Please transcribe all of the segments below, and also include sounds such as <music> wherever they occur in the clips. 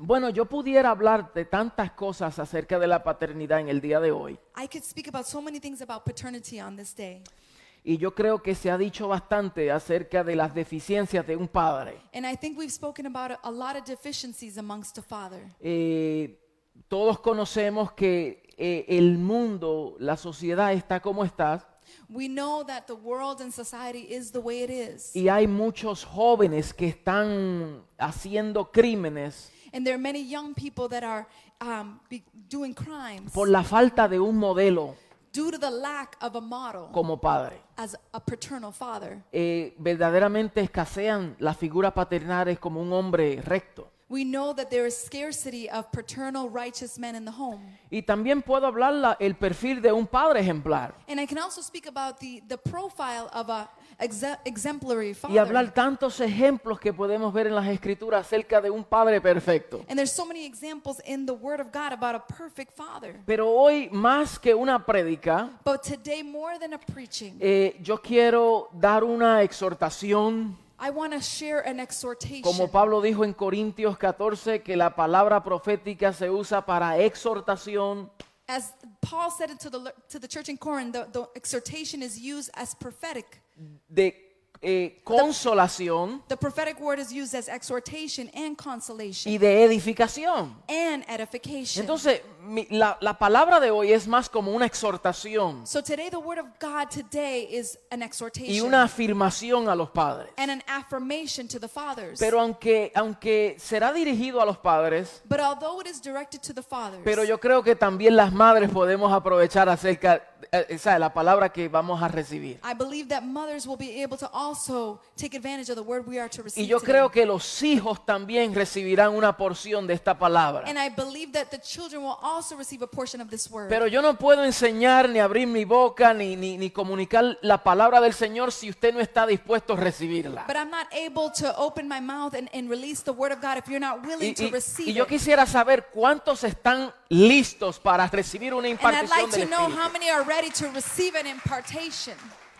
Bueno, yo pudiera hablar de tantas cosas acerca de la paternidad en el día de hoy. I could speak about so many things about paternity on this day. Y yo creo que se ha dicho bastante acerca de las deficiencias de un padre. And I think we've spoken about a, a lot of deficiencies amongst a father. Eh, todos conocemos que eh, el mundo, la sociedad está como está We know that the world and society is the way it is. y hay muchos jóvenes que están haciendo crímenes And there are many young people that are um, be doing crimes por la falta de un modelo due to the lack of a model como padre. as a paternal father. Eh, verdaderamente escasean las figuras paternales como un hombre recto. We know that there is scarcity of paternal righteous men in the home. Y también puedo hablar la- el perfil de un padre ejemplar And I can also speak about the, the profile of a exe- exemplary y hablar father. tantos ejemplos que podemos ver en las escrituras acerca de un padre perfecto. And there's so many examples in the Word of God about a perfect father. Pero hoy, más que una prédica, But today, more than a preaching, eh, yo quiero dar una exhortación, I want to share an exhortation. como Pablo dijo en Corintios 14, que la palabra profética se usa para exhortación, As Paul said to the, to the church in Corinth, the, the exhortation is used as prophetic. de eh, consolación The prophetic word is used as exhortation and consolation y de edificación. and edification. Entonces, mi- la, la palabra de hoy es más como una exhortación so today, the word of God today is an y una afirmación a los padres. and an affirmation to the fathers. Pero aunque, aunque será dirigido a los padres, but although it is directed to the fathers, pero yo creo que también las madres podemos aprovechar acerca eh, esa de la palabra que vamos a recibir. I believe that mothers will be able to also take advantage of the word we are to receive. Y yo creo que los hijos también recibirán una porción de esta palabra. and I believe that the children will also receive a portion of this word. Pero yo no puedo enseñar ni abrir mi boca ni, ni, ni comunicar la palabra del Señor si usted no está dispuesto a recibirla. But I'm not able to open my mouth and, and release the word of God if you're not willing Y, to receive y yo it. quisiera saber cuántos están listos para recibir una And I'd impartición like to know Espíritu. how many are ready to receive an impartation.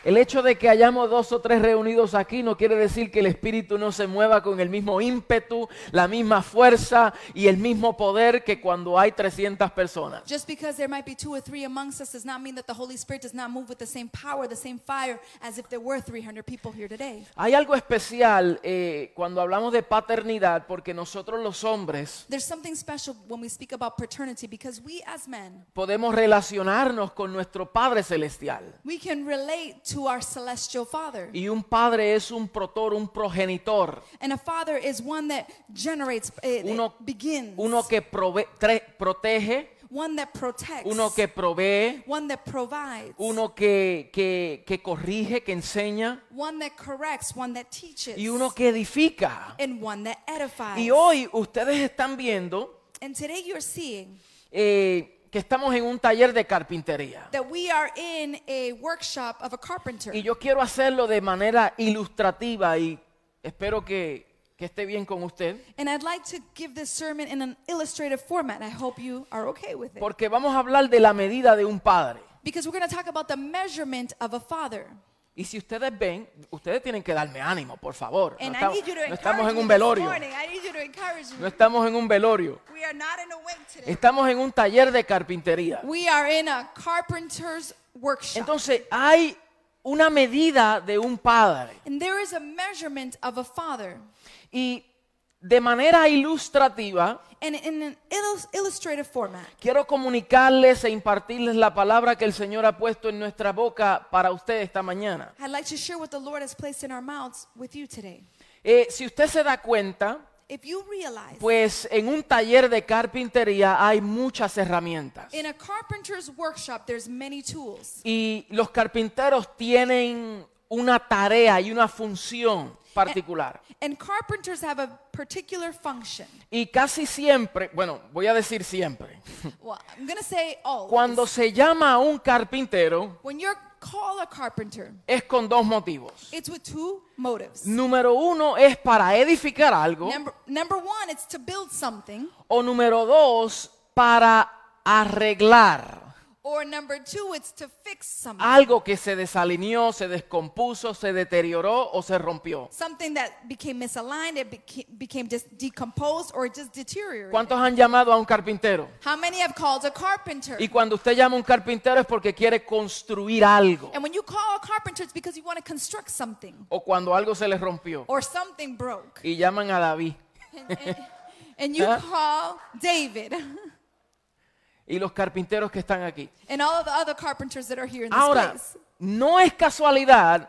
El hecho de que hayamos dos o tres reunidos aquí no quiere decir que el Espíritu no se mueva con el mismo ímpetu, la misma fuerza y el mismo poder que cuando hay 300 personas. Just because there might be two or three amongst us does not mean that the Holy Spirit does not move with the same power, the same fire as if there were 300 people here today. Hay algo especial eh, cuando hablamos de paternidad porque nosotros los hombres There's something special when we speak about paternity because we as men, podemos relacionarnos con nuestro Padre Celestial. we can relate to our celestial Father. Y un padre es un protor, un progenitor, And a father is one that generates, eh, Uno- begins, uno que prove- tre- protege, one that protects, uno que provee, one that provides, uno que, que, que corrige, que enseña. One that corrects, one that teaches, y uno que edifica. and one that edifies. Y hoy ustedes están viendo and today you're seeing eh, que estamos en un taller de carpintería. that we are in a workshop of a carpenter. Y yo quiero hacerlo de manera ilustrativa y espero que, que esté bien con usted, And I'd like to give this sermon in an illustrative format. I hope you are okay with it. porque vamos a hablar de la medida de un padre. Because we're going to talk about the measurement of a father. Y si ustedes ven, ustedes tienen que darme ánimo, por favor. No estamos, no estamos en un velorio. No me. estamos en un velorio. Estamos en un taller de carpintería. We are in a carpenter's workshop. Entonces hay una medida de un padre. Y de manera ilustrativa, And in an illus- illustrative format, quiero comunicarles e impartirles la palabra que el Señor ha puesto en nuestra boca para usted esta mañana. I'd like to share what the Lord has placed in our mouths with you today. Eh, si usted se da cuenta, If you realize pues en un taller de carpintería hay muchas herramientas. in a carpenter's workshop, there's many tools. Y los carpinteros tienen una tarea y una función particular. And carpenters have a particular function. Y casi siempre, bueno, voy a decir siempre, <laughs> Well, I'm to say always. cuando se llama a un carpintero when you're called a carpenter, es con dos motivos. it's with two motives. Número uno es para edificar algo Number, number one, it's to build something, o número dos para arreglar. Or number two, it's to fix something. Algo que se desalineó, se descompuso, se deterioró o se rompió. Something that became misaligned, it became, became just decomposed or just deteriorated. ¿Cuántos han llamado a un carpintero? How many have called a carpenter? Y cuando usted llama a un carpintero es porque quiere construir algo And when you call a carpenter, it's because you want to construct something o cuando algo se le rompió. or something broke. Y llaman a David. And, and- and you Huh? call David <laughs> Y los carpinteros que están aquí. and all of the other carpenters that are here in this Ahora, place. no es casualidad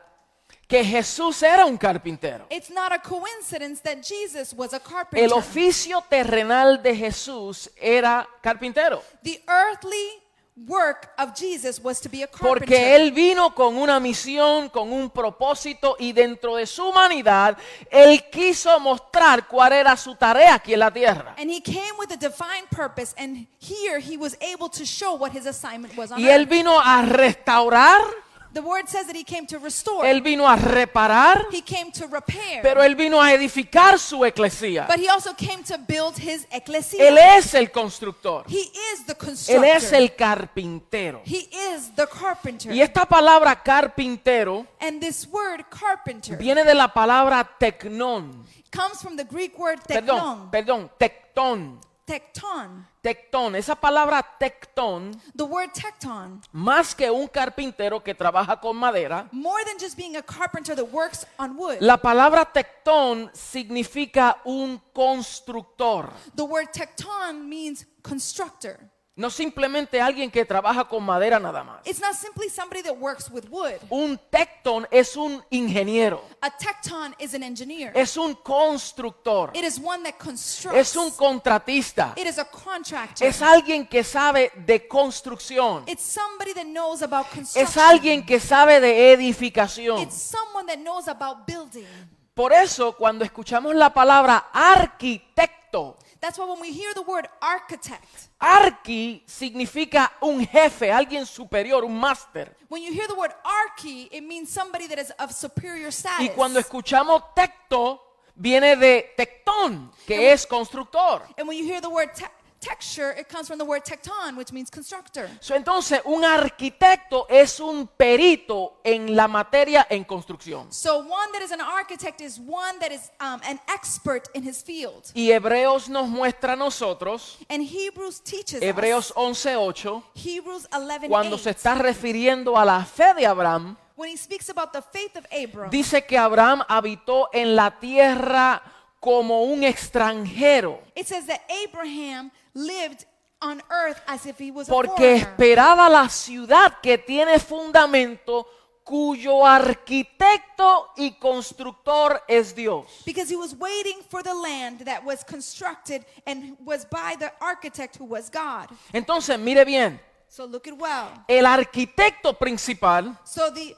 que Jesús era un carpintero. It's not a coincidence that Jesus was a El carpenter. oficio terrenal de Jesús era carpintero. The earthly work of Jesus was to be a carpenter. Porque Él vino con una misión, con un propósito y dentro de su humanidad, Él quiso mostrar cuál era su tarea aquí en la tierra. And he came with a divine purpose, and here he was able to show what his assignment was on Y Él earth. vino a restaurar, The word says that he came to restore, Él vino a reparar, he came to repair, pero Él vino a edificar su eclesía. but he also came to build his ecclesia. Él es el constructor. he is the Él constructor. es el carpintero. he is the carpenter. Y esta palabra carpintero And this word carpenter viene de la palabra tecnón. comes from the Greek word Perdón, tekton. perdón, tectón. Tekton. Tectón. Esa palabra tectón, The word tekton, más que un carpintero que trabaja con madera, more than just being a carpenter that works on wood, la palabra tectón significa un constructor. the word tekton means constructor. No simplemente alguien que trabaja con madera nada más. It's not simply somebody that works with wood. Un tectón es un ingeniero, A tekton is an engineer. es un constructor, It is one that constructs. es un contratista, It is a contractor. es alguien que sabe de construcción, It's somebody that knows about construction. es alguien que sabe de edificación. It's someone that knows about building. Por eso cuando escuchamos la palabra arquitecto, That's why when we hear the word architect, arqui significa un jefe, alguien superior, un máster. when you hear the word archi, it means somebody that is of superior status. Y cuando escuchamos tecto, viene de tectón, que es constructor. and when you hear the word te- texture, it comes from the word tecton, which means constructor. So, entonces, un arquitecto es un perito en la materia en construcción. So one that is an architect is one that is um, an expert in his field. Y Hebreos nos muestra a nosotros, And Hebrews teaches Hebreos us, 11:8, Hebrews 11, cuando se está refiriendo a la fe de Abraham, when he speaks about the faith of Abram, dice que Abraham habitó en la tierra como un extranjero, it says that Abraham lived on earth as if he was a porque foreigner. esperaba la ciudad que tiene fundamento, cuyo arquitecto y constructor es Dios. Because he was waiting for the land that was constructed and was by the architect who was God. Entonces, mire bien, So look at well. el arquitecto principal So the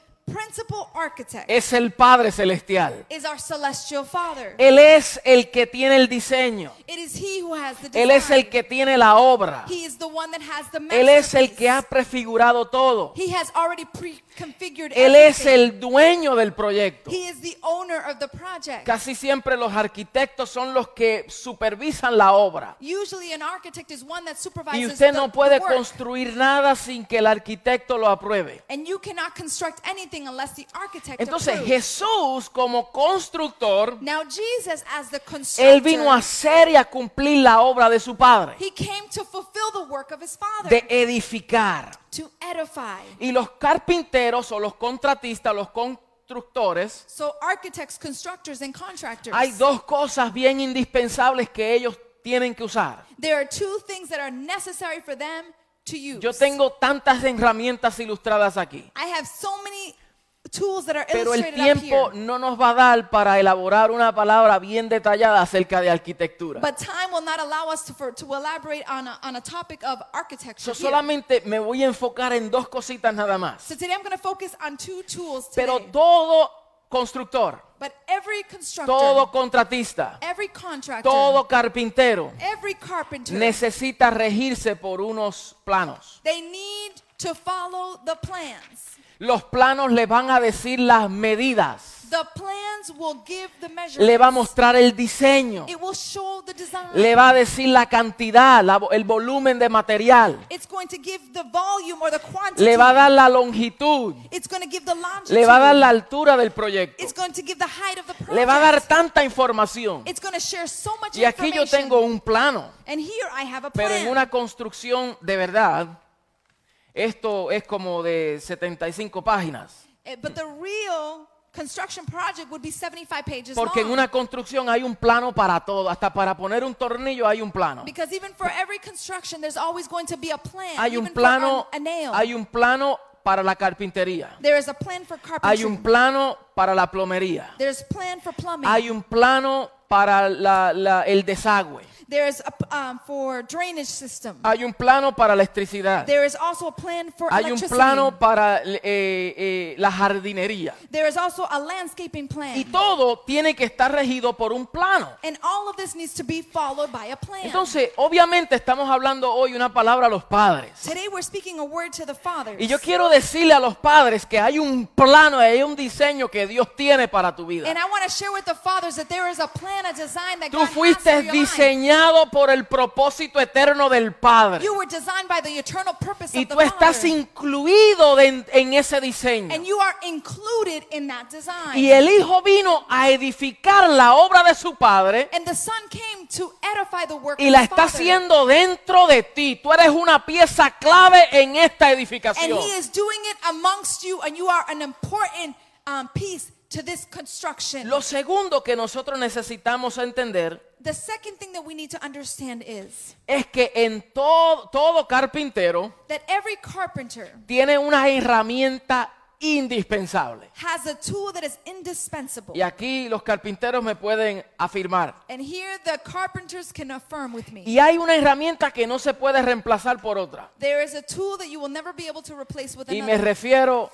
es el Padre Celestial. is our celestial Father. Él es el que tiene el diseño. It is he who has the Él es el que tiene la obra. He is the one that has the Él es el que ha prefigurado todo. Él es el dueño del proyecto. He is the owner of the project. Casi siempre los arquitectos son los que supervisan la obra. Usually an architect is one that supervises Y usted the, no puede construir nada sin que el arquitecto lo apruebe. And you cannot construct anything unless the architect Entonces. Jesús como constructor, Él vino a hacer y a cumplir la obra de su Padre. he came to fulfill the work of his father, De edificar. To edify. Y los carpinteros o los contratistas, los constructores, So architects, constructors, and contractors. hay dos cosas bien indispensables que ellos tienen que usar. There are two things that are necessary for them to use. Yo tengo tantas herramientas ilustradas aquí, I have so many tools that are pero el illustrated up tiempo here. no nos va a dar para elaborar una palabra bien detallada acerca de arquitectura. But time will not allow us to, for, to elaborate on a, on a topic of architecture. here. solamente me voy a enfocar en dos cositas nada más. So today I'm going to focus on two tools today. Pero todo constructor, but every constructor, todo contratista, every contractor, todo carpintero every carpenter, necesita regirse por unos planos. they need to follow the plans. Los planos le van a decir las medidas. The plans will give the le measurements. va a mostrar el diseño, It will show the design. le va a decir la cantidad, la- el volumen de material, It's going to give the volume or the quantity. le va a dar la longitud, It's going to give the longitude. le va a dar la altura del proyecto, It's going to give the height of the project. le va a dar tanta información. It's going to share so much Y aquí yo tengo un plano, And here I have a plan. pero en una construcción de verdad, esto es como de 75 páginas. Eh, But the real construction project would be 75 pages Porque en long. una construcción hay un plano para todo, hasta para poner un tornillo hay un plano. Because even for every construction, there's always going to be a plan. Hay un even plano, a, nail. hay un plano para la carpintería. there is a plan for carpentry. Hay un plano para la plomería. There's plan for plumbing. Hay un plano para la- la- el desagüe. There is a, um, for drainage system. Hay un plano para electricidad. there is also a plan for Hay un electricity. plano para eh, eh, la jardinería. there is also a landscaping plan. Y todo tiene que estar regido por un plano. and all of this needs to be followed by a plan. Entonces, obviamente estamos hablando hoy una palabra a los padres. Today we're speaking a word to the fathers. Y yo quiero decirle a los padres que hay un plano, hay un diseño que Dios tiene para tu vida. And I want to share with the fathers that there is a plan, a design that Tú God has for fuiste your life. Diseñado por el propósito eterno del Padre. You were designed by the eternal purpose Y of the tú estás Father. incluido de- en ese diseño. And you are included in that design. Y el Hijo vino a edificar la obra de su Padre And the Son came to edify the work y la está haciendo dentro de ti. Tú eres una pieza clave en esta And edificación. He is doing it amongst you, and you are an important um, piece to this construction. Lo segundo que nosotros necesitamos entender the second thing that we need to understand is es que en todo, todo carpintero that every carpenter tiene una herramienta indispensable. has a tool that is indispensable. Y aquí los carpinteros me pueden afirmar. And here the carpenters can affirm with me. Y hay una herramienta que no se puede reemplazar por otra. There is a tool that you will never be able to replace with Y me refiero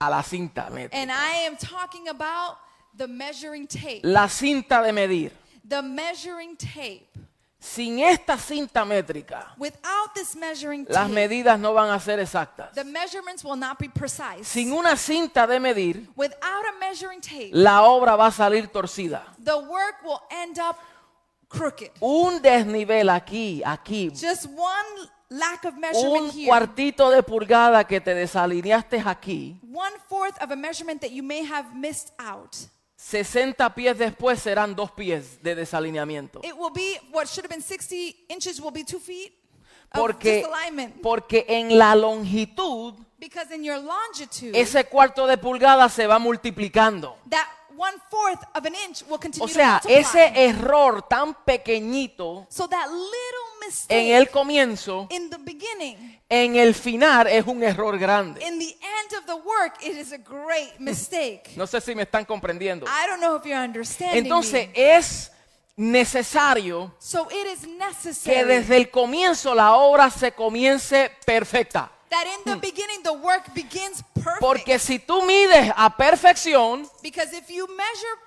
a la cinta métrica. And I am talking about the measuring tape. La cinta de medir. The measuring tape. Sin esta cinta métrica, Without this measuring las tape, medidas no van a ser exactas. the measurements will not be precise. Sin una cinta de medir, Without a measuring tape, la obra va a salir torcida. the work will end up crooked. Un desnivel aquí, aquí, Just one lack of measurement un here, cuartito de pulgada que te desalineaste aquí, one fourth of a measurement that you may have missed out. 60 pies después serán dos pies de desalineamiento. It will be what should have been 60 inches will be two feet of Porque, disalignment. porque en la longitud, Because in your longitude, ese cuarto de pulgada se va multiplicando. that one fourth of an inch will continue O sea, to multiply. ese error tan pequeñito so that en el comienzo, in the beginning, en el final es un error grande. in the end of the work, it is a great <laughs> mistake. No sé si me están comprendiendo. I don't know if you're understanding Entonces me. es necesario So it is que necessary desde el comienzo la obra se comience perfecta. that in the beginning the work begins perfect. Porque si tú mides a perfección, because if you measure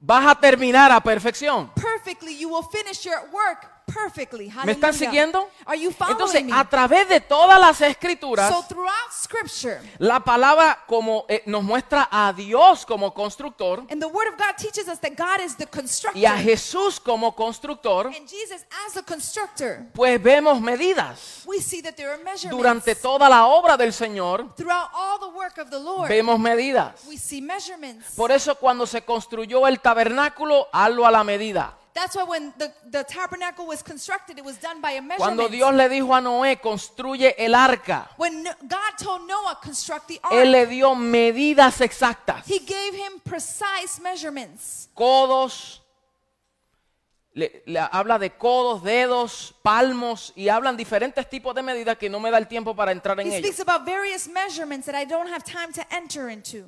vas a terminar a perfección. perfectly, you will finish your work perfectly. ¿Me están siguiendo? Are you following Entonces, me? a través de todas las escrituras, so throughout scripture, la palabra como eh, nos muestra a Dios como constructor and the word of God teaches us that God is the constructor. y a Jesús como constructor, and Jesus as a constructor, pues vemos medidas. we see that there are measurements. Durante toda la obra del Señor, throughout all the work of the Lord, vemos medidas. we see measurements. Por eso cuando se construyó el tabernáculo, hazlo a la medida. That's why when the, the tabernacle was constructed, it was done by a measurement. Cuando Dios le dijo a Noé, construye el arca, when No- God told Noah construct the ark, Él le dio medidas exactas. He gave him precise measurements. Codos, le, le habla de codos, dedos, palmos y hablan diferentes tipos de medidas que no me da el tiempo para entrar en He ellos. speaks about various measurements that I don't have time to enter into.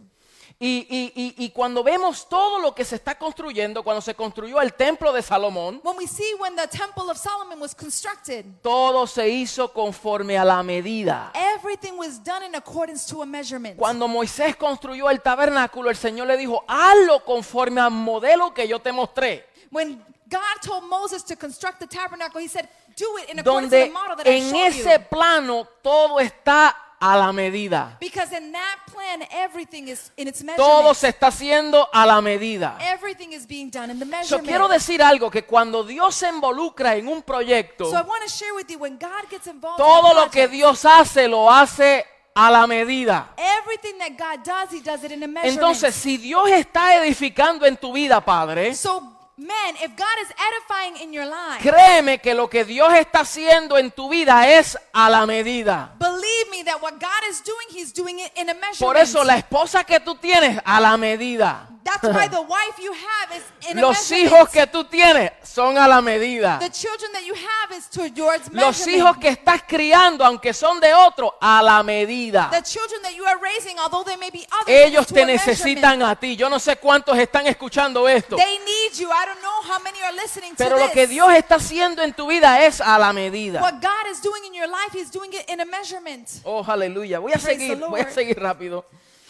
Y, y- y- y cuando vemos todo lo que se está construyendo, cuando se construyó el templo de Salomón, When we see when the temple of Solomon was constructed, todo se hizo conforme a la medida. everything was done in accordance to a measurement. Cuando Moisés construyó el tabernáculo, el Señor le dijo, hazlo conforme al modelo que yo te mostré. When God told Moses to construct the tabernacle, he said, do it in accordance to Donde the model that I en showed ese you. plano todo está a la medida. Because in that plan, everything is in its Todo se está haciendo a la medida. Everything is being done in the Yo measurement. quiero decir algo, que cuando Dios se involucra en un proyecto, so I want to share with you when God gets involved todo in lo que Dios hace, lo hace a la medida. everything that God does, He does it in a measurement. Entonces, si Dios está edificando en tu vida, Padre, so man, if God is edifying in your life, créeme que lo que Dios está haciendo en tu vida es a la medida. believe me that what God is doing, He's doing it in a measurement. Por eso la esposa que tú tienes, a la medida. That's why the wife you have is in a Los hijos que tú tienes son a la medida. The children that you have is towards Los hijos que estás criando, aunque son de otro, a la medida. The children that you are raising, although they may be others, Ellos te necesitan a ti. Yo no sé cuántos están escuchando esto. They need you. I don't know how many are listening Pero to lo que. Dios está haciendo en tu vida es a la medida. What God is doing in your life, He's doing it in a measurement. Oh, aleluya. Voy a Praise seguir, voy a seguir rápido.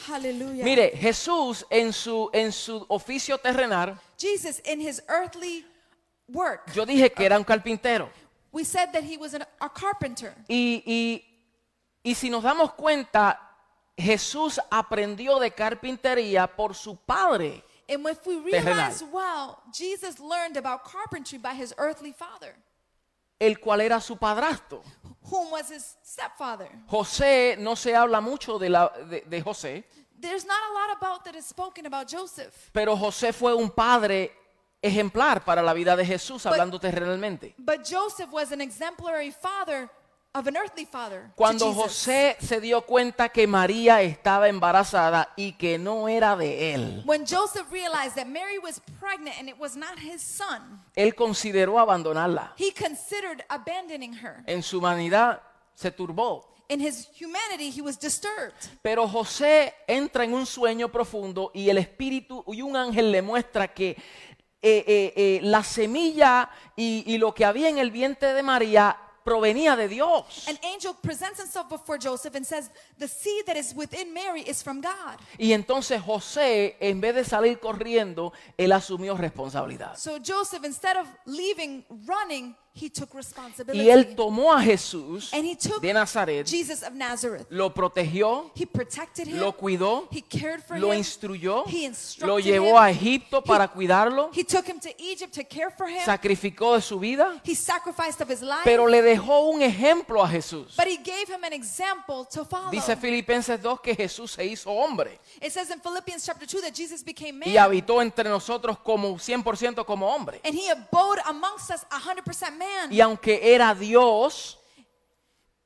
Hallelujah. Mire, Jesús en su, en su oficio terrenal, Jesus, in His earthly work, yo dije que era un carpintero. we said that He was an, a carpenter. Y, y, y si nos damos cuenta, Jesús aprendió de carpintería por su padre. And if we realize well, Jesus learned about carpentry by His earthly father, el cual era su padrastro. whom was His stepfather. José, no se habla mucho de, la, de, de José, There's not a lot about that is spoken about Joseph. pero José fue un padre ejemplar para la vida de Jesús, hablando terrenalmente. But Joseph was an exemplary father of an earthly father. to Cuando. José se dio cuenta que María estaba embarazada y que no era de él, When Joseph realized that Mary was pregnant and it was not his son, él consideró abandonarla. he considered abandoning her. En su humanidad se turbó. In his humanity, he was disturbed. Pero José entra en un sueño profundo y el espíritu y un ángel le muestra que eh, eh, eh, la semilla y, y lo que había en el vientre de María provenía de Dios. An angel presents himself before Joseph and says, The seed that is within Mary is from God. Y entonces José, en vez de salir corriendo, él asumió responsabilidad. So Joseph, instead of leaving, running. Y él tomó a Jesús and he took de Nazaret, Jesus of Nazareth. lo protegió, He protected him. lo cuidó, he cared for lo him. instruyó, He instructed lo llevó him. a Egipto He- para cuidarlo, He took him to Egypt to care for him. sacrificó de su vida, he sacrificed of his life. pero le dejó un ejemplo a Jesús. but he gave him an example to follow. Dice Filipenses 2 que Jesús se hizo hombre it says in Philippians chapter 2 that Jesus became man. y habitó entre nosotros como 100% como hombre. and he abode amongst us 100% man. Y aunque era Dios,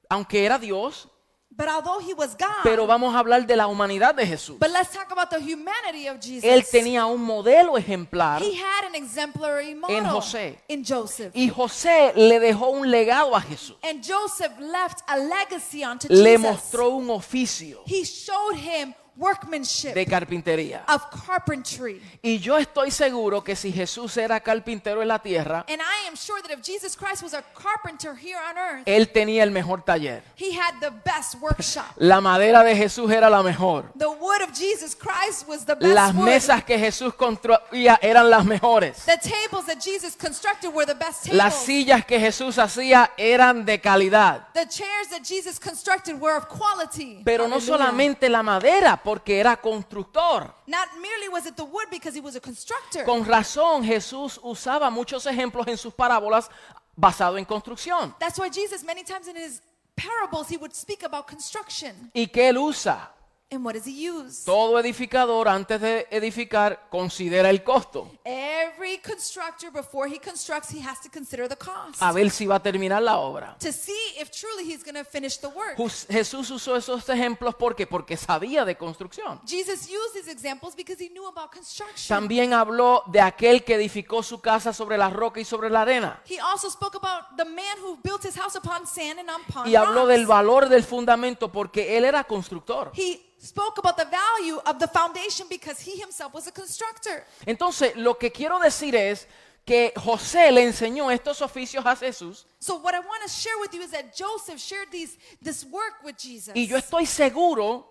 aunque era Dios, But although he was God, pero vamos a hablar de la humanidad de Jesús. but let's talk about the humanity of Jesus. Él tenía un modelo ejemplar he had an exemplary model En José. in Joseph. y José le dejó un legado a Jesús. and Joseph left a legacy onto Le Jesus. mostró un oficio he showed him workmanship de carpintería. of carpentry. Y yo estoy seguro que si Jesús era carpintero en la tierra, And I am sure that if Jesus Christ was a carpenter here on earth, él tenía el mejor taller. he had the best workshop. La madera de Jesús era la mejor. The wood of Jesus Christ was the best Las wood. mesas que Jesús construía eran las mejores. The tables that Jesus constructed were the best tables. Las sillas que Jesús hacía eran de calidad. the chairs that Jesus constructed were of quality. Pero no Hallelujah. solamente la madera, porque era constructor. Not merely was it the wood because he was a constructor. Con razón Jesús usaba muchos ejemplos en sus parábolas basado en construcción. That's why Jesus, many times in his parables, he would speak about construction. ¿Y qué él usa? And what does he use? Todo edificador antes de edificar considera el costo. Every constructor, before he constructs, he has to consider the cost. A ver si va a terminar la obra. to see if truly he's going to finish the work. Jesús usó esos ejemplos porque porque sabía de construcción. Jesus used these examples because he knew about construction. También habló de aquel que edificó su casa sobre la roca y sobre la arena. He also spoke about the man who built his house upon sand and upon Y habló del rocks. valor del fundamento porque él era constructor. He spoke about the value of the foundation because he himself was a constructor. Entonces, lo que quiero decir es que José le enseñó estos oficios a Jesús So what I want to share with you is that Joseph shared these this work with Jesus. y yo estoy seguro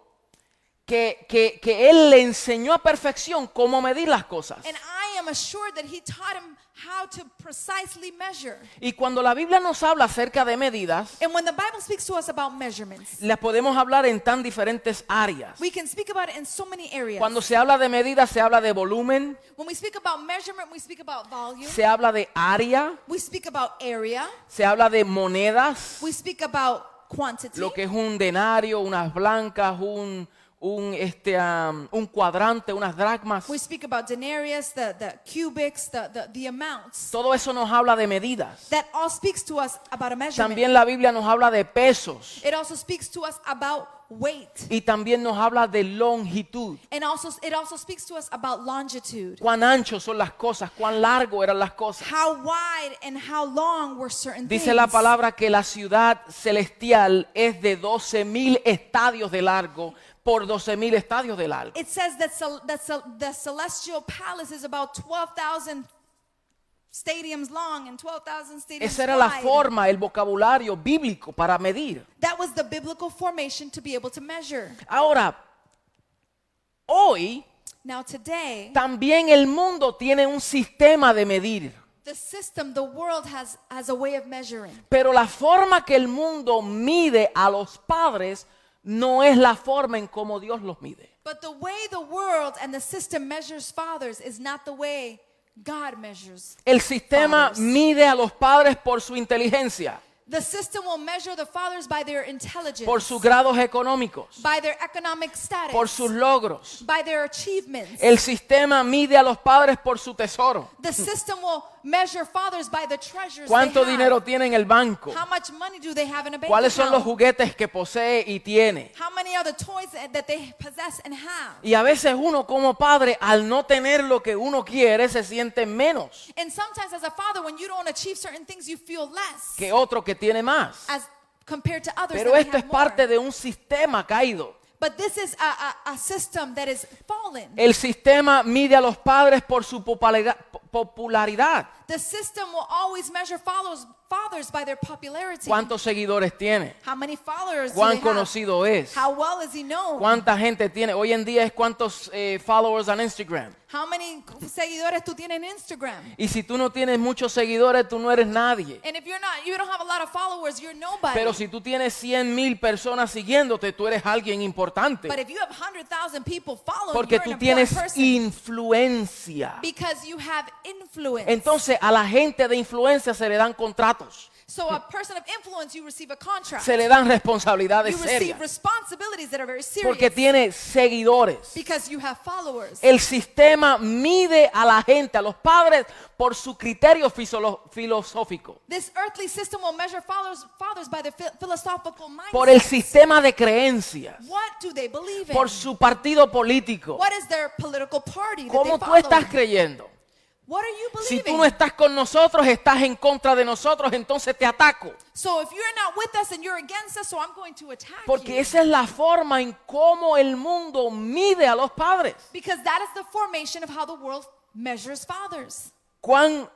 que, que, que él le enseñó a perfección cómo medir las cosas. and I am assured that he taught him how to precisely measure. Y cuando la Biblia nos habla acerca de medidas, And when the Bible speaks to us about measurements, las podemos hablar en tan diferentes áreas. we can speak about it in so many areas. Cuando se habla de medidas, se habla de volumen, When we speak about measurement, we speak about volume, se habla de área, we speak about area, se habla de monedas, we speak about quantity, lo que es un denario, unas blancas, un, un, este, un cuadrante, unas dracmas. we speak about denarius, the, the cubics, the, the, the amounts. Todo eso nos habla de medidas. That all speaks to us about a measurement. También la Biblia nos habla de pesos It also speaks to us about weight. y también nos habla de longitud. And also it also speaks to us about longitude. Cuán anchos son las cosas, cuán largo eran las cosas. How wide and how long were certain Dice la things. palabra que la ciudad celestial es de 12 mil estadios de largo por 12 mil estadios de largo. It says that, that the celestial palace is about 12,000 stadiums long and 12,000 stadiums Esa era la forma, el vocabulario bíblico para medir. That was the biblical formation to be able to measure. Ahora, hoy Now today, también el mundo tiene un sistema de medir. the system, the world has, has a way of measuring. Pero la forma que el mundo mide a los padres no es la forma en cómo Dios los mide. But the way the world and the system measures fathers is not the way God measures. El sistema Fathers. mide a los padres por su inteligencia, The system will measure the fathers by their intelligence, por sus grados económicos, by their economic status, por sus logros. by their achievements. El sistema mide a los padres por su tesoro. the system will measure fathers by the treasures ¿Cuánto they dinero have. tiene en el banco? How much money do they have in a bank ¿Cuáles son los account? juguetes que posee y tiene? How many are the toys that that they possess and have? Y a veces uno como padre, al no tener lo que uno quiere, se siente menos And sometimes as a father, when you don't achieve certain things, you feel less que otro que tiene más. as compared to others Pero that esto es more. parte de un sistema caído. But this is a, a, a system that is fallen. El sistema mide a los padres por su popularidad. popularidad. The system will always measure followers, fathers by their popularity. ¿Cuántos seguidores tiene? How many followers do ¿Cuán they have? conocido es? How well is he known? ¿Cuánta gente tiene? Hoy en día es cuántos eh, followers en Instagram. How many seguidores tú tienes en Instagram? Y si tú no tienes muchos seguidores, tú no eres nadie. And if you're not, you don't have a lot of followers, you're nobody. Pero si tú tienes 100 mil personas siguiéndote, tú eres alguien importante. but if you have 100,000 people following, Porque you're tú an tienes person. influencia. because you have influence. Entonces a la gente de influencia se le dan contratos, so a person of influence, you receive a contract. se le dan responsabilidades you receive serias. responsibilities that are very serious. Porque tiene seguidores. because you have followers. El sistema mide a la gente, a los padres, por su criterio filosófico, This earthly system will measure fathers, fathers by their phi- philosophical mindset. por el sistema de creencias, What do they believe in? por su partido político. What is their political party that ¿Cómo they tú estás follow? creyendo? What are you Si believing? tú no estás con nosotros, estás en contra de nosotros, entonces te ataco. so if you're not with us and you're against us, so I'm going to attack Porque esa es la forma en cómo el mundo mide a los padres. Because that is the formation of how the world measures fathers. ¿Cuán,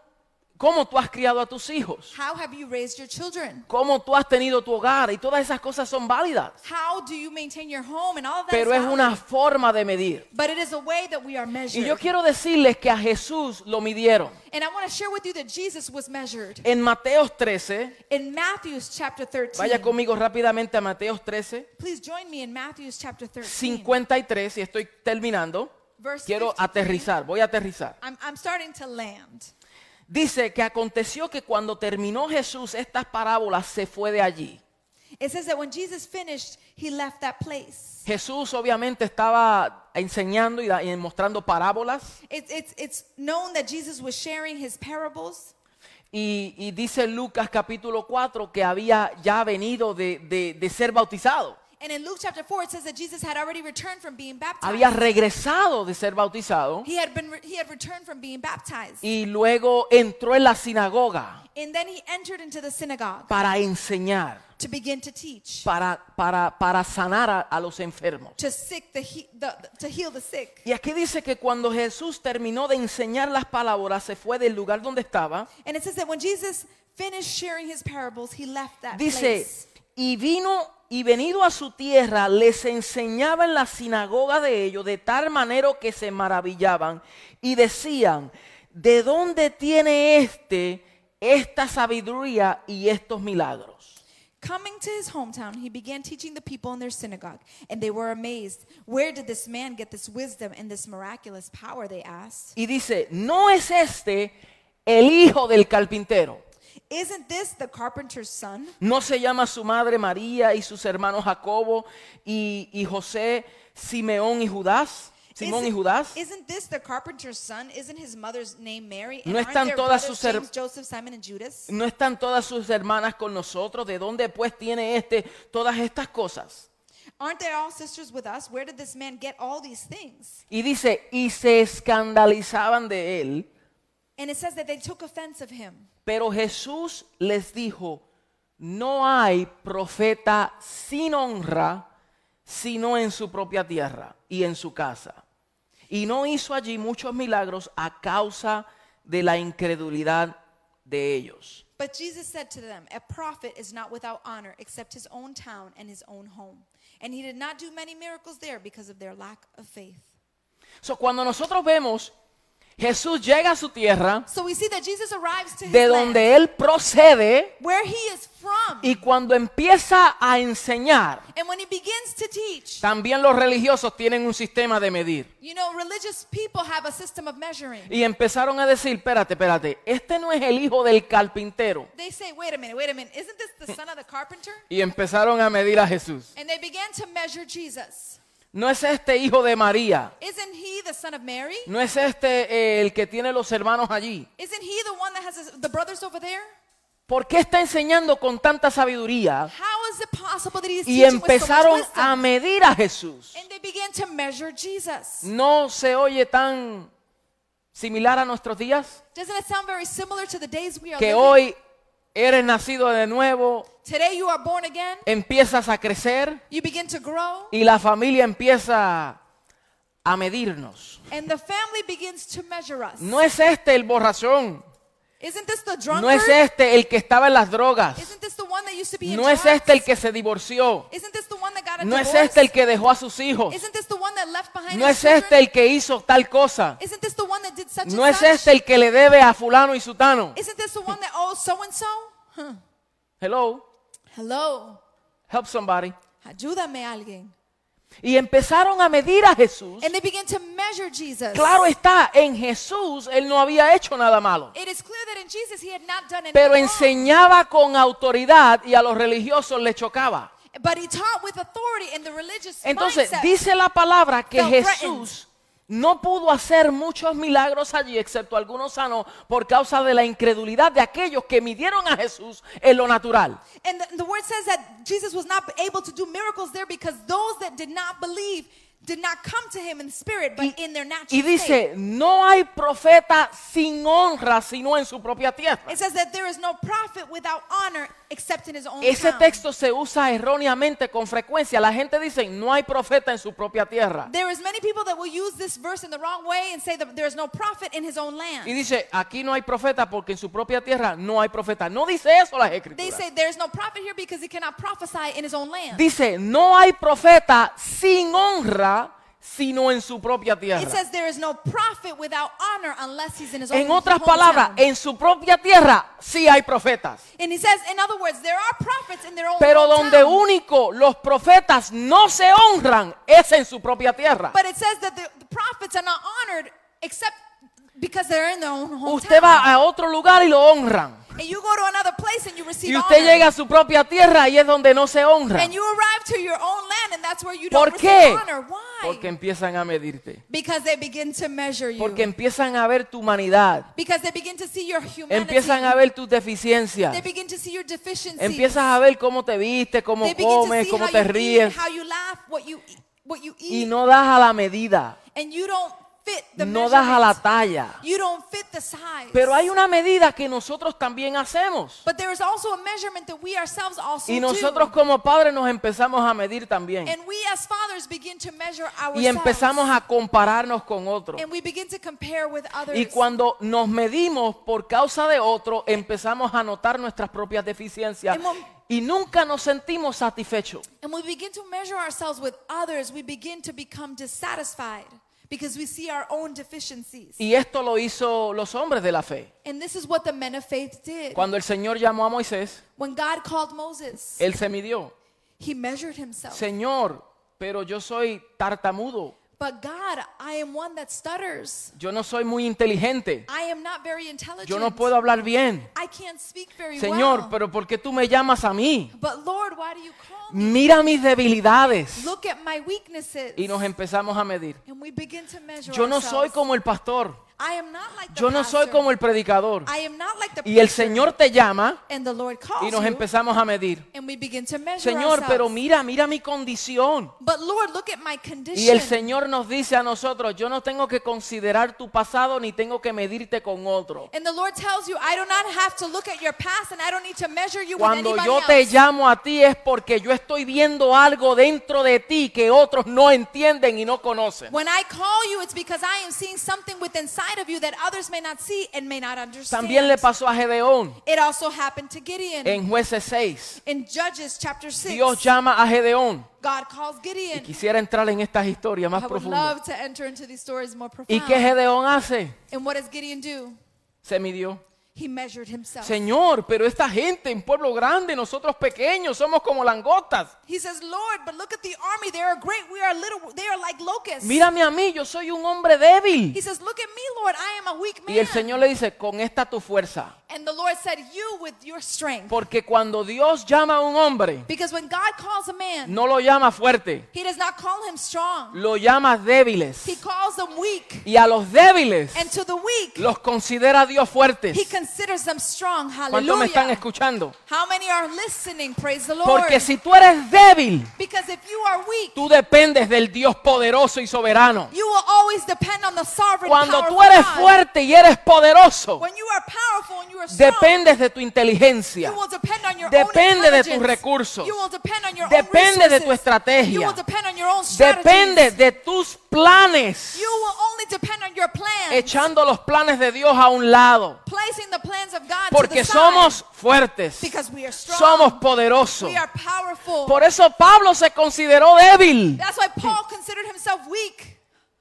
¿Cómo tú has criado a tus hijos? How have you raised your children? ¿Cómo tú has tenido tu hogar? Y todas esas cosas son válidas. How do you maintain your home and all of that Pero is es una forma de medir. But it is a way that we are Y measured. yo quiero decirles que a Jesús lo midieron. and I want to share with you that Jesus was measured. En Mateos 13, In Matthew's chapter 13. vaya conmigo rápidamente a Mateos 13, Please join me in Matthew's chapter 13. 53, y estoy terminando. Verse Quiero 53. aterrizar, voy a aterrizar. I'm, I'm starting to land. Dice que aconteció que cuando terminó Jesús estas parábolas se fue de allí. It says that when Jesus finished, he left that place. Jesús obviamente estaba enseñando y da- y mostrando parábolas It's, it's, it's known that Jesus was sharing his parables. y, y dice Lucas capítulo 4 que había ya venido de, de- de ser bautizado. And in Luke chapter 4, it says that Jesus had already returned from being baptized. Había regresado de ser bautizado He had, been, he had returned from being baptized. y luego entró en la sinagoga And then he entered into the synagogue para enseñar, to begin to teach, para, para, para sanar a, a los enfermos. to, sick the, he, the, to heal the sick. Y aquí dice que cuando Jesús terminó de enseñar las palabras, se fue del lugar donde estaba. And it says that when Jesus finished sharing his parables, he left that Dice, place. y vino y venido a su tierra, les enseñaba en la sinagoga de ellos de tal manera que se maravillaban y decían, ¿de dónde tiene este esta sabiduría y estos milagros? Coming to his hometown, he began teaching the people in their synagogue, and they were amazed. Where did this man get this wisdom and this miraculous power? They asked. Y dice, ¿no es este el hijo del carpintero? Isn't this the carpenter's son? ¿No se llama su madre María y sus hermanos Jacobo y, y José, Simeón y Judás? Simón y Judás. Isn't this the carpenter's son? Isn't his mother's name Mary? ¿No And están todas sus her- James, Joseph, Simon, and Judas? ¿No están todas sus hermanas con nosotros? ¿De dónde pues tiene este todas estas cosas? Aren't they all sisters with us? Where did this man get all these things? Y dice, y se escandalizaban de él, And it says that they took offense of him. Pero Jesús les dijo, no hay profeta sin honra sino en su propia tierra y en su casa. Y no hizo allí muchos milagros a causa de la incredulidad de ellos. But Jesus said to them, A prophet is not without honor except his own town and his own home. And he did not do many miracles there because of their lack of faith. So, cuando nosotros vemos Jesús llega a su tierra, So we see that Jesus arrives to de land, donde él procede, where he is from. y cuando empieza a enseñar, and when he begins to teach, también los religiosos tienen un sistema de medir. you know, religious people have a system of measuring. Y empezaron a decir, espérate, espérate, este no es el hijo del carpintero. They say, wait a minute, wait a minute, isn't this the son of the carpenter? Y empezaron a medir a Jesús. And they began to measure Jesus. No es este hijo de María. Isn't he the son of Mary? No es este eh, el que tiene los hermanos allí. Isn't he the one that has his- the brothers over there? ¿Por qué está enseñando con tanta sabiduría? How is it possible that Y teaching with so much empezaron wisdom? a medir a Jesús. And they began to measure Jesus. ¿No se oye tan similar a nuestros días? Doesn't it sound very similar to the days we are Que living? hoy eres nacido de nuevo, Today you are born again, empiezas a crecer you begin to grow, y la familia empieza a medirnos. and the family begins to measure us. No es este el borrachón. Isn't this the drunkard? No es este el que estaba en las drogas. Isn't this the one that used to be in No es este el que se divorció. Isn't this the one that got a No es este el que dejó a sus hijos. Isn't this the one that left behind No es este el que hizo tal cosa. Isn't this the one that did such No es such? este el que le debe a fulano y sutano. Isn't this the one that owes so and so? Huh. Hello, Hello. help somebody. Ayúdame alguien. Y empezaron a medir a Jesús. And they began to measure Jesus. Claro está, en Jesús él no había hecho nada malo. It is clear that in Jesus he had not done Pero enseñaba con autoridad y a los religiosos le chocaba. But he taught with authority and the religious Entonces mindset. dice la palabra que. Jesús no pudo hacer muchos milagros allí, excepto algunos sanos, por causa de la incredulidad de aquellos que midieron a Jesús en lo natural. And the, the word says that Jesus was not able to do miracles there because those that did not believe did not come to him in spirit, but in their natural Y state. dice, no hay profeta sin honra, sino en su propia tierra. It says that there is no prophet without honor except in his own Ese town. texto se usa erróneamente con frecuencia. La gente dice, no hay profeta en su propia tierra. There is many people that will use this verse in the wrong way and say that there is no prophet in his own land. Y dice, aquí no hay profeta porque en su propia tierra no hay profeta. No dice eso las They escrituras. say there's no prophet here because he cannot prophesy in his own land. Dice, no hay profeta sin honra, sino en su propia It tierra. says there is no prophet without honor unless he's in his own En otras hometown. palabras, en su propia tierra sí hay profetas. And he says, in other words, there are prophets in their own Pero donde único los profetas no se honran es en su propia tierra. But it says that the, the prophets are not honored except because they're in their own hometown. Usted va a otro lugar y lo honran. And you go to another place and you receive Y usted honor. llega a su propia tierra y es donde no se honra. and you arrive to your own land and that's where you ¿Por don't receive qué? honor. Why? Porque empiezan a medirte. because they begin to measure you. Porque empiezan a ver tu humanidad. because they begin to see your humanity. Empiezan a ver tus deficiencias. They begin to see your deficiencies. Empiezas a ver cómo te viste, cómo they begin to comes, see cómo how te you ríes. eat, how you laugh, what you what you Y eat, no das a la medida. and you don't No das a la talla. You don't fit the size. Pero hay una medida que nosotros también hacemos. But there is also a measurement that we ourselves also Y nosotros do. como padres nos empezamos a medir también. And we as fathers begin to measure ourselves. Y empezamos a compararnos con otros. and we begin to compare with others. Y cuando nos medimos por causa de otro, empezamos a notar nuestras propias deficiencias y nunca nos sentimos satisfechos. and we begin to measure ourselves with others, we begin to become dissatisfied because we see our own deficiencies. Y esto lo hizo los hombres de la fe. And this is what the men of faith did. Cuando el Señor llamó a Moisés, When God called Moses, él se midió. he measured himself. Señor, pero yo soy tartamudo. But God, I am one that stutters. Yo no soy muy inteligente. I am not very intelligent. Yo no puedo hablar bien. I can't speak very Señor, well. pero ¿por qué tú me llamas a mí? But Lord, why do you call me? Mira mis debilidades. Look at my weaknesses. Y nos empezamos a medir. and we begin to measure Yo no soy ourselves. como el pastor. I am not like the Yo no soy como el predicador. I am not like the Y el. Señor te llama and the Lord calls y nos empezamos a medir. and we begin to measure Señor, pero mira, mira mi condición. But Lord, look at my condition. Y el Señor nos dice a nosotros, yo no tengo que considerar tu pasado ni tengo que medirte con otro. and the Lord tells you, I do not have to look at your past and I don't need to measure you Cuando yo te llamo a ti es porque yo estoy viendo algo dentro de ti que otros no entienden y no conocen. When I call you, it's because I am seeing something within inside of you that others may not see and may not understand. También le pasó a Gedeón It also happened to Gideon. en jueces 6. In Judges chapter 6, Dios llama a Gedeón. God calls Gideon. Quisiera entrar en estas historias más profundas. love to enter into these stories more ¿Y qué Gedeón hace? and what does Gideon do? Se midió. He measured himself. Señor, pero esta gente en pueblo grande, nosotros pequeños, somos como langostas. He says, Lord, but look at the army. They are great. We are little. They are like locusts. Mírame a mí, yo soy un hombre débil. He says, Look at me, Lord. I am a weak man. Y el Señor le dice, con esta tu fuerza. and the Lord said, You with your strength. Porque cuando Dios llama a un hombre, Because when God calls a man, no lo llama fuerte, He does not call him strong. lo llama débiles. He calls them weak. Y a los débiles And to the weak, los considera Dios fuertes. He considers them strong. ¿Cuántos me están escuchando? How many are listening? Praise the Lord. Porque si tú eres débil, because if you are weak, tú dependes del Dios poderoso y soberano. you will always depend on the sovereign Cuando tú eres God. fuerte y eres poderoso, When you are powerful and you are strong, dependes de tu inteligencia. you will depend on your Depende own de tus recursos. You will depend on your Depende own de tu estrategia. You will depend on your own. Depende de tus planes. You will only depend on your plans. Echando los planes de Dios a un lado. placing the plans of God to Porque the side. somos fuertes. because we are strong. Somos poderosos. we are powerful. Por eso Pablo se consideró débil. That's why Paul considered himself weak.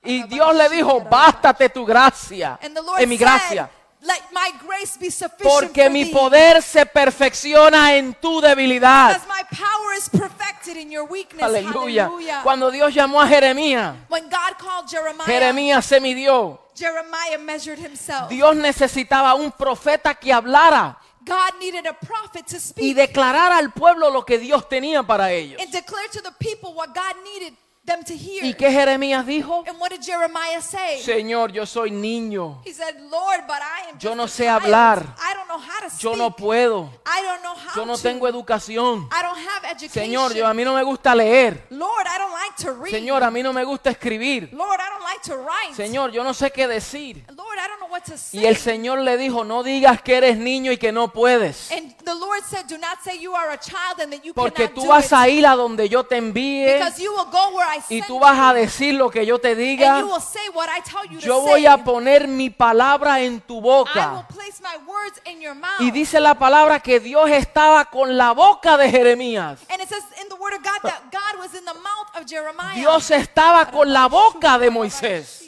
Y Dios le dijo, bástate tu gracia. The En mi gracia. Let my grace be sufficient Porque for mi poder se perfecciona en tu debilidad. because my power is perfected in your weakness. Aleluya. Cuando Dios llamó a Jeremías, when God called Jeremiah, Jeremías se midió. Jeremiah measured himself. Dios necesitaba un profeta que hablara God needed a prophet to y speak declarara al pueblo lo que Dios tenía para ellos. and declare to the people what God needed them to hear. ¿Y qué Jeremías dijo? And what did Jeremiah say? Señor, yo soy niño. He said, Lord, but I am Yo no sé hablar. I don't know how to speak. Yo no puedo. I don't know how Yo no to. tengo educación. I don't have education. Señor, yo a mí no me gusta leer. Lord, I don't like to read. Señor, a mí no me gusta escribir. Lord, I don't like to write. Señor, yo no sé qué decir. Lord, I don't to. Y el Señor le dijo, no digas que eres niño y que no puedes. and the Lord said, do not say you are a child and that you Porque cannot tú do vas it. a ir a donde yo te envíe because you will go where I y send tú vas a decir lo que yo te and you diga. will say what I tell you Yo voy say. a poner mi palabra en tu I will boca. place my words in your mouth. Y dice la palabra que Dios estaba con la boca de Jeremías. and it says in the word of God that God was in the mouth of Jeremiah. Dios estaba con la boca de Moisés.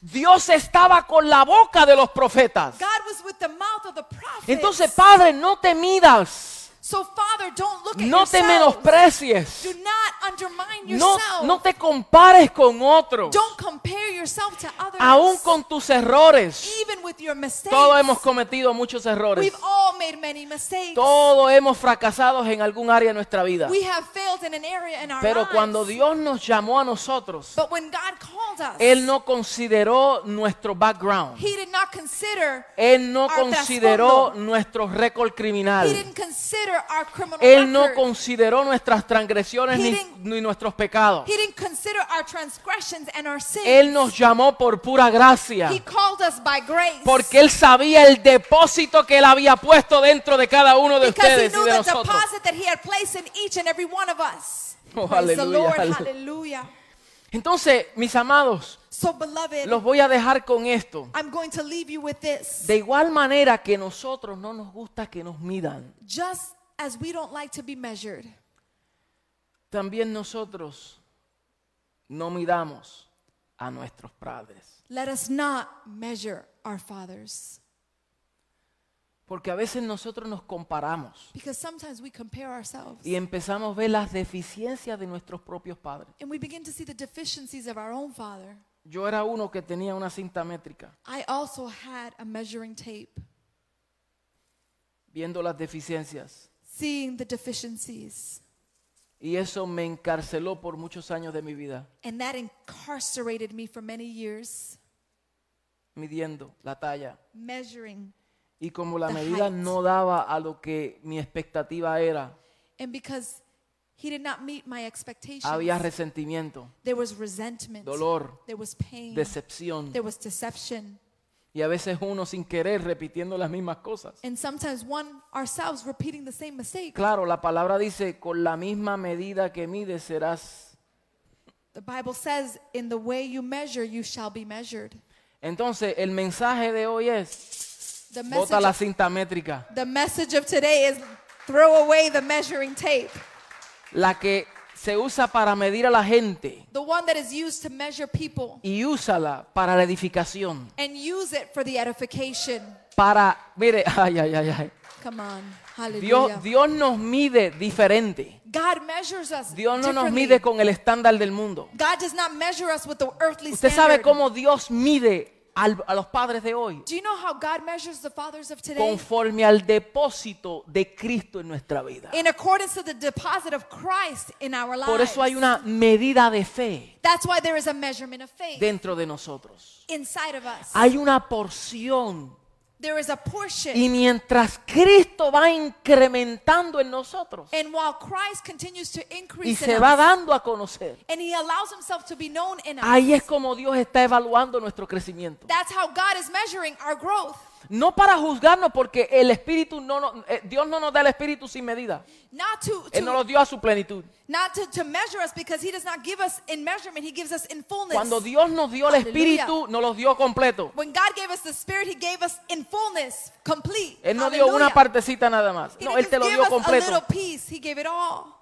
Dios estaba con la boca de los profetas. God was with the mouth of the prophets. Entonces, Padre, no te midas. So Father, don't look at No te yourself. menosprecies. Do not undermine yourself. no te compares con otros. Don't compare yourself to others. Aún con tus errores. even with your mistakes. Todos hemos cometido muchos errores. We've all made many mistakes. Todos hemos fracasado en algún área de nuestra vida. We have failed in an area in our Pero lives. cuando Dios nos llamó a nosotros, but when God called us, Él no consideró nuestro background. He did not consider Él no Our consideró nuestro récord He criminal. didn't consider Él no consideró nuestras transgresiones ni, ni nuestros pecados. Él nos llamó por pura gracia. He called us by grace. Porque Él sabía el depósito que Él había puesto dentro de cada uno de because he ustedes y knew de the nosotros. deposit that he had placed in each and every one of us. <laughs> Oh, aleluya, aleluya. Entonces, mis amados, So beloved, los voy a dejar con esto. I'm going to leave you with this. De igual manera que nosotros no nos gusta que nos midan, Just as we don't like to be measured, también nosotros no midamos a nuestros padres. Let us not measure our fathers. Porque a veces nosotros nos comparamos Because sometimes we compare ourselves y empezamos a ver las deficiencias de nuestros propios padres. and we begin to see the deficiencies of our own father. Yo era uno que tenía una cinta métrica, I also had a measuring tape, viendo las deficiencias. Seeing the deficiencies. Y eso me encarceló por muchos años de mi vida, And that incarcerated me for many years, midiendo la talla. measuring. Y como la The medida height. no daba a lo que mi expectativa era, And because he did not meet my expectations, había resentimiento, there was resentment, dolor, there was pain, decepción. there was deception. Y a veces uno sin querer repitiendo las mismas cosas. And sometimes one ourselves repeating the same mistake. Claro, la palabra dice, con la misma medida que mides serás. The Bible says, in the way you measure, you shall be measured. Entonces, el mensaje de hoy es, The bota message, la cinta métrica, the message of today is throw away the measuring tape. la que se usa para medir a la gente The one that is used to measure people y úsala para la edificación. and use it for the edification. Para, mire, <laughs> ay, ay, ay, ay. Come on. Dios, Dios nos mide diferente. God measures us Dios no nos mide con el estándar del mundo. God does not measure us with the earthly Usted standard. sabe cómo Dios mide al- a los padres de hoy. Do you know how God measures the fathers of today? Conforme al depósito de Cristo en nuestra vida. In accordance to the deposit of Christ in our lives. Por eso hay una medida de fe That's why there is a measurement of faith dentro de nosotros. inside of us. Hay una porción. There is a portion. Y mientras Cristo va incrementando en nosotros and while Christ continues to y increase se in va us, dando a conocer, and he allows himself to be known in us, ahí es como Dios está evaluando nuestro crecimiento. that's how God is measuring our growth. No para juzgarnos porque el Espíritu no nos- eh, Dios no nos da el Espíritu sin medida. Not to, Él nos lo to dio a su plenitud. not to, to measure us because he does not give us in measurement, he gives us in fullness. Cuando Dios nos dio el. Espíritu, nos lo dio completo. when God gave us the Spirit, he gave us in fullness, complete. Él no dio una partecita nada más. He No, Él te lo dio completo. piece, he gave it all.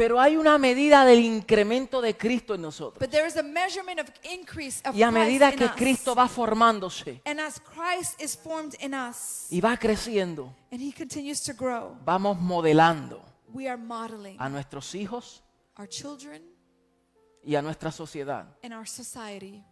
Pero hay una medida del incremento de Cristo en nosotros. But there is a measurement of increase of Y a Christ medida que. Cristo va formándose And as Christ is formed in us y va creciendo, and he continues to grow, vamos modelando we are modeling a nuestros hijos our children y a nuestra sociedad. and our society.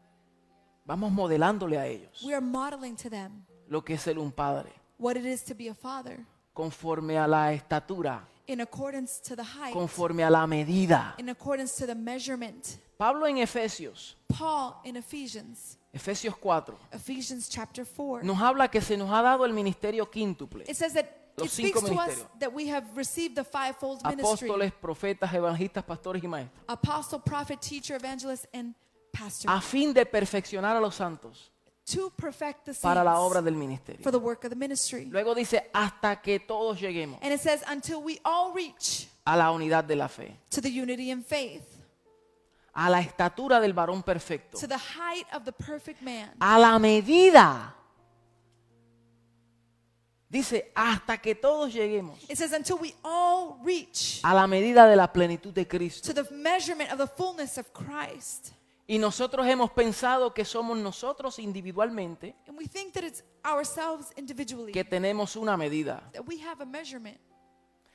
Vamos modelándole a ellos We are modeling to them lo que es ser un padre, what it is to be a father conforme a la estatura, in accordance to the height, conforme a la medida. in accordance to the measurement. Pablo en Efesios, Paul in Ephesians, Efesios 4, Ephesians chapter 4, nos habla que se nos ha dado el ministerio quíntuple. it says that Los it speaks cinco to us ministerios. that we have received the fivefold ministry Apóstoles, profetas, evangelistas, pastores y maestros. apostle, prophet, teacher, evangelist, and pastor A fin de perfeccionar a los santos to perfect the para la obra del ministerio. for the work of the ministry. Luego dice, hasta que todos lleguemos And it says, until we all reach a la unidad de la fe, to the unity in faith, a la estatura del varón perfecto, to the height of the perfect man, a la medida. Dice, hasta que todos lleguemos it says, until we all reach a la medida de la plenitud de Cristo. to the measurement of the fullness of Christ. Y nosotros hemos pensado que somos nosotros individualmente And we think that it's ourselves individually, que tenemos una medida. that we have a measurement.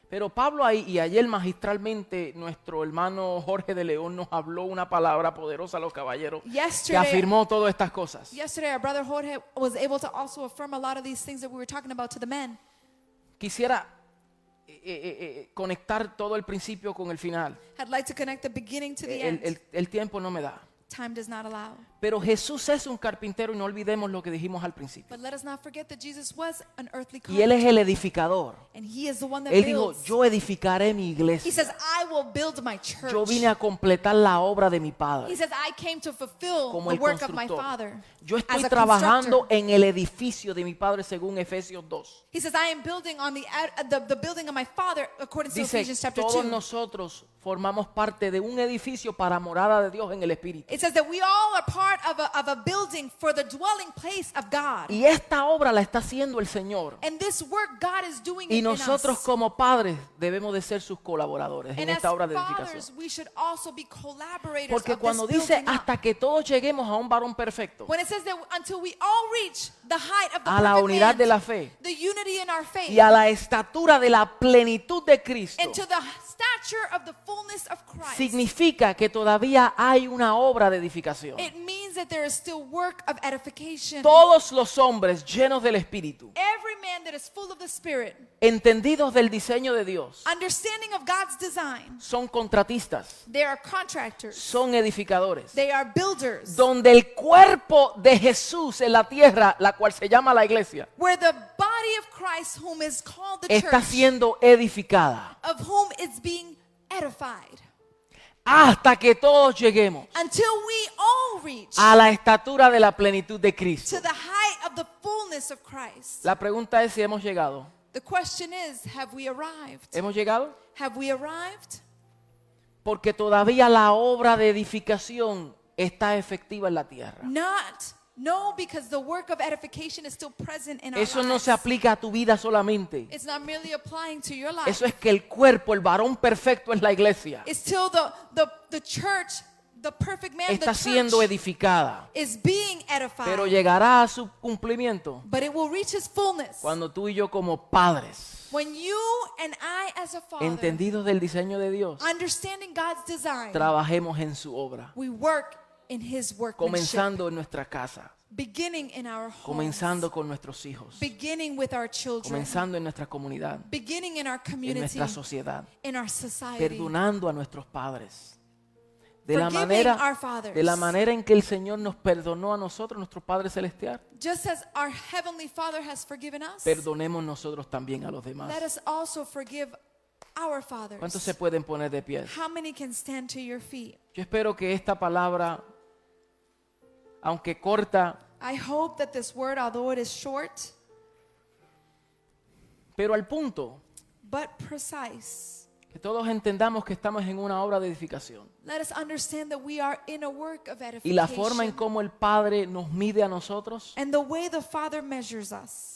Pero Pablo ahí y ayer magistralmente nuestro hermano Jorge de León nos habló una palabra poderosa a los caballeros que Yesterday, afirmó todas estas cosas. yesterday our brother Jorge was able to also affirm a lot of these things that we were talking about to the men. Quisiera eh, eh, eh, conectar todo el principio con el final. I'd like to connect the beginning to the El, end. el- el tiempo no me da. Time does not allow. Pero Jesús es un carpintero y no olvidemos lo que dijimos al principio. But let us not forget that Jesus was an earthly Y Él es el edificador. And he is the one that Él dijo, yo edificaré mi He iglesia. says, I will build my church. Yo vine a completar la obra de mi He Padre. says, I came to fulfill Como the el work of my constructor. father. Yo estoy trabajando en el edificio de mi Padre según Efesios 2. He says, I am building on the, ad- the, the building of my father according to Dice, Ephesians chapter todos 2. nosotros formamos parte de un edificio para morada de Dios en el Espíritu. It says that we all are part part of a, of a building for the dwelling place of God. Y esta obra la está haciendo el Señor. And this work God is doing Y nosotros como padres debemos de ser sus colaboradores en esta obra de edificación. we should also be collaborators Porque cuando dice hasta que todos lleguemos a un varón perfecto, When it says that until we all reach the height of the a la unidad man, de la fe the unity in our faith, y a la estatura de la plenitud de Cristo, and to the stature of the fullness of Christ, significa que todavía hay una obra de edificación. it means that there is still work of edification. Todos los hombres llenos del Espíritu, Every man that is full of the Spirit, entendidos del diseño de Dios, understanding of God's design, son contratistas, they are contractors, son edificadores. they are builders, Donde el cuerpo de Jesús en la tierra, la cual se llama la iglesia, where the body of Christ, whom is called the está siendo edificada of whom it's being edified, hasta que todos lleguemos until we all reach a la estatura de la plenitud de Cristo. to the height of the fullness of Christ. La pregunta es si hemos llegado. The question is, have we arrived? ¿Hemos llegado? Have we arrived? Porque todavía la obra de edificación está efectiva en la tierra. Not. No, because the work of edification is still present in our Eso no lives. se aplica a tu vida solamente. It's not merely applying to your life. Eso es que el cuerpo, el varón perfecto es la iglesia. It's still the, the, the church, the perfect man, Está the siendo church edificada. is being edified. Pero llegará a su cumplimiento but it will reach its fullness cuando tú y yo como padres, when you and I as a father, entendidos del diseño de Dios, understanding God's design, trabajemos en su obra. we work in His workmanship, Comenzando en nuestra casa, beginning in our homes, comenzando con nuestros hijos, beginning with our children, comenzando en nuestra comunidad, beginning in our en community, nuestra sociedad, in our society, perdonando a nuestros padres. De la Forgiving manera our fathers. de la manera en que el Señor nos perdonó a nosotros, nuestro Padre celestial, just as our heavenly Father has forgiven us. perdonemos nosotros también a los demás. Let us also forgive our fathers. ¿Cuántos se pueden poner de pie? How many can stand to your feet? Yo espero que esta palabra, aunque corta, I hope that this word, although it is short pero al punto, but precise, que todos entendamos que estamos en una obra de edificación. let us understand that we are in a work of edification. Y la forma en cómo el Padre nos mide a nosotros and the way the Father measures us,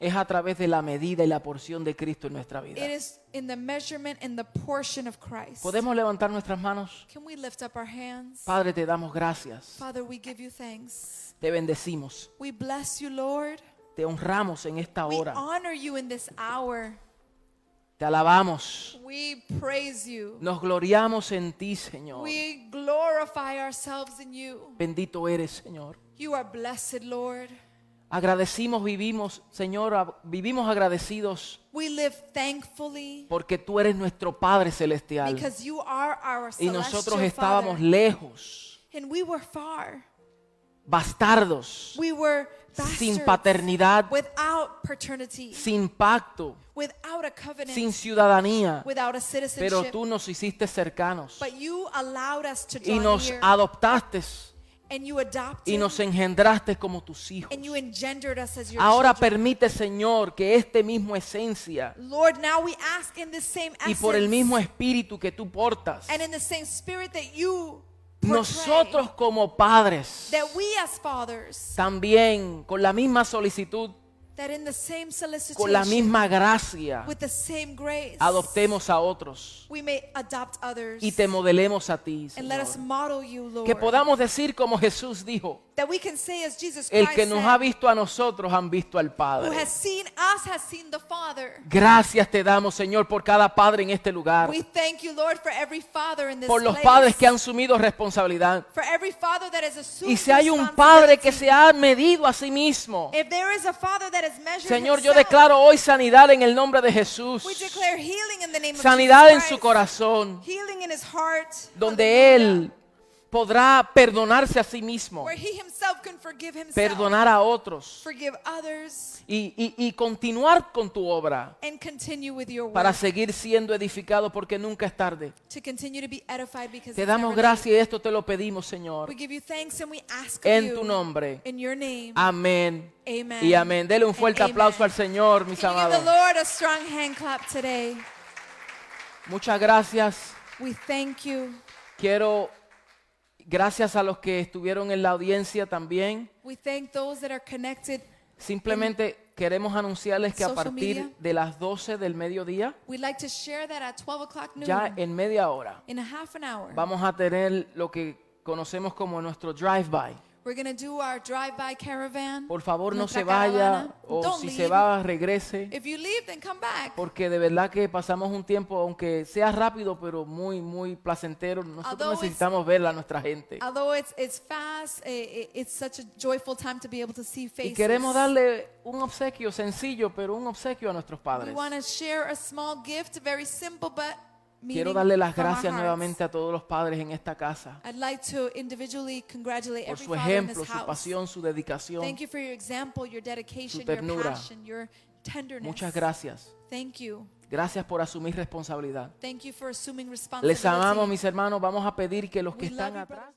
es a través de la medida y la porción de Cristo en nuestra vida. it is in the measurement and the portion of Christ. ¿Podemos levantar nuestras manos? Can we lift up our hands? Padre, te damos gracias. Father, we give you thanks. Te bendecimos. We bless you, Lord. Te honramos en esta We hora. honor you in this hour. Te alabamos. We praise you. Nos gloriamos en ti, Señor. We glorify ourselves in you. Bendito eres, Señor. You are blessed, Lord. Agradecimos, vivimos, Señor, vivimos agradecidos We live thankfully porque tú eres nuestro Padre celestial because you are our y nosotros estábamos Father. lejos, And we were far. bastardos, We were sin paternidad, without paternity, sin pacto, without a covenant, sin ciudadanía, without a pero citizenship. tú nos hiciste cercanos But you allowed us to y draw nos near adoptaste and you adopted y nos engendraste como tus hijos. and you engendered us as your Ahora children. permite, Señor, que este mismo esencia Lord, now we ask in the same y por el essence mismo espíritu que tú portas, and in the same spirit that you nosotros como padres, that we as fathers también con la misma solicitud, that in the same con la misma gracia, with the same grace adoptemos a otros. we may adopt others. Y te modelemos a ti, and let us Señor. model you Lord. Que podamos decir como Jesús dijo, that we can say as Jesus el Christ que nos said, ha visto a nosotros han visto al who Padre. has seen us has seen the Father. Gracias te damos, Señor, por cada padre en este lugar, we thank you Lord for every father in this por los place. padres que han asumido responsabilidad. for every father that has assumed Y si hay un padre que se ha medido a sí mismo, if there is a father that Señor, yo declaro hoy sanidad en el nombre de Jesús. Sanidad en su corazón, donde. Él podrá perdonarse a sí mismo, where he himself can forgive himself perdonar a otros forgive others y, y- y continuar con tu obra and continue with your work para seguir siendo edificado porque nunca es tarde. to continue to be edified because Te it's damos never gracias y esto te lo pedimos, Señor, we give you thanks and we ask of en you tu nombre. in your name Amén Amen. y amén. Dele un And fuerte amen. aplauso al Señor, mis Can you give the amados. Lord a strong hand clap today Muchas gracias. we thank you Quiero Gracias a los que estuvieron en la audiencia también. We thank those that are connected. Simplemente queremos anunciarles que a partir de las 12 del mediodía, We'd like to share that at 12 o'clock noon, ya en media hora, vamos a tener lo que conocemos como nuestro drive-by. We're to do our drive-by caravan. Por favor, no se vaya caravana. o Don't si se leave. va, regrese. If you leave, then come back. Porque de verdad que pasamos un tiempo, aunque sea rápido, pero muy, muy placentero. Nosotros Although it's- necesitamos ver a nuestra gente. Although it's it's fast, i- i- it's such a joyful time to be able to see faces. Y queremos darle un obsequio sencillo, pero un obsequio a nuestros We padres. want to share a small gift, very simple but Quiero darle las gracias nuevamente a todos los padres en esta casa I'd like to individually congratulate por su ejemplo, su pasión, su dedicación. Thank you for your example, your dedication, your ternura. passion, your tenderness. Muchas gracias. Thank you. Gracias por asumir responsabilidad. Thank you for assuming Les amamos, mis hermanos. Vamos a pedir que los que están atrás...